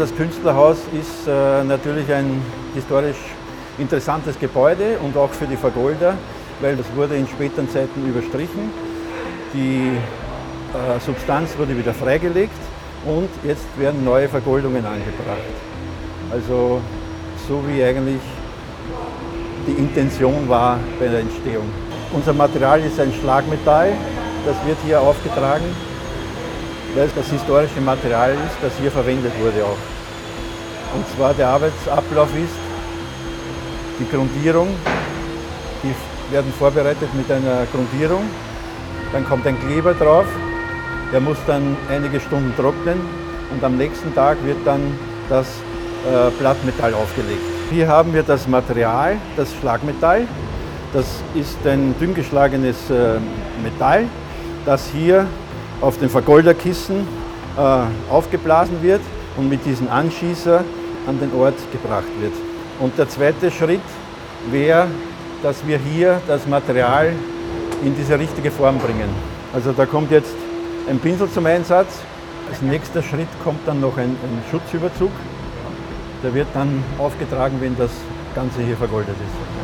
das Künstlerhaus ist äh, natürlich ein historisch interessantes Gebäude und auch für die Vergolder, weil das wurde in späteren Zeiten überstrichen. Die äh, Substanz wurde wieder freigelegt und jetzt werden neue Vergoldungen angebracht. Also so wie eigentlich die Intention war bei der Entstehung. Unser Material ist ein Schlagmetall, das wird hier aufgetragen, weil es das historische Material ist, das hier verwendet wurde auch. Und zwar der Arbeitsablauf ist die Grundierung, die werden vorbereitet mit einer Grundierung, dann kommt ein Kleber drauf, der muss dann einige Stunden trocknen und am nächsten Tag wird dann das äh, Blattmetall aufgelegt. Hier haben wir das Material, das Schlagmetall. Das ist ein dünn geschlagenes äh, Metall, das hier auf den Vergolderkissen äh, aufgeblasen wird und mit diesem Anschießer an den Ort gebracht wird. Und der zweite Schritt wäre, dass wir hier das Material in diese richtige Form bringen. Also da kommt jetzt ein Pinsel zum Einsatz. Als nächster Schritt kommt dann noch ein, ein Schutzüberzug. Der wird dann aufgetragen, wenn das Ganze hier vergoldet ist.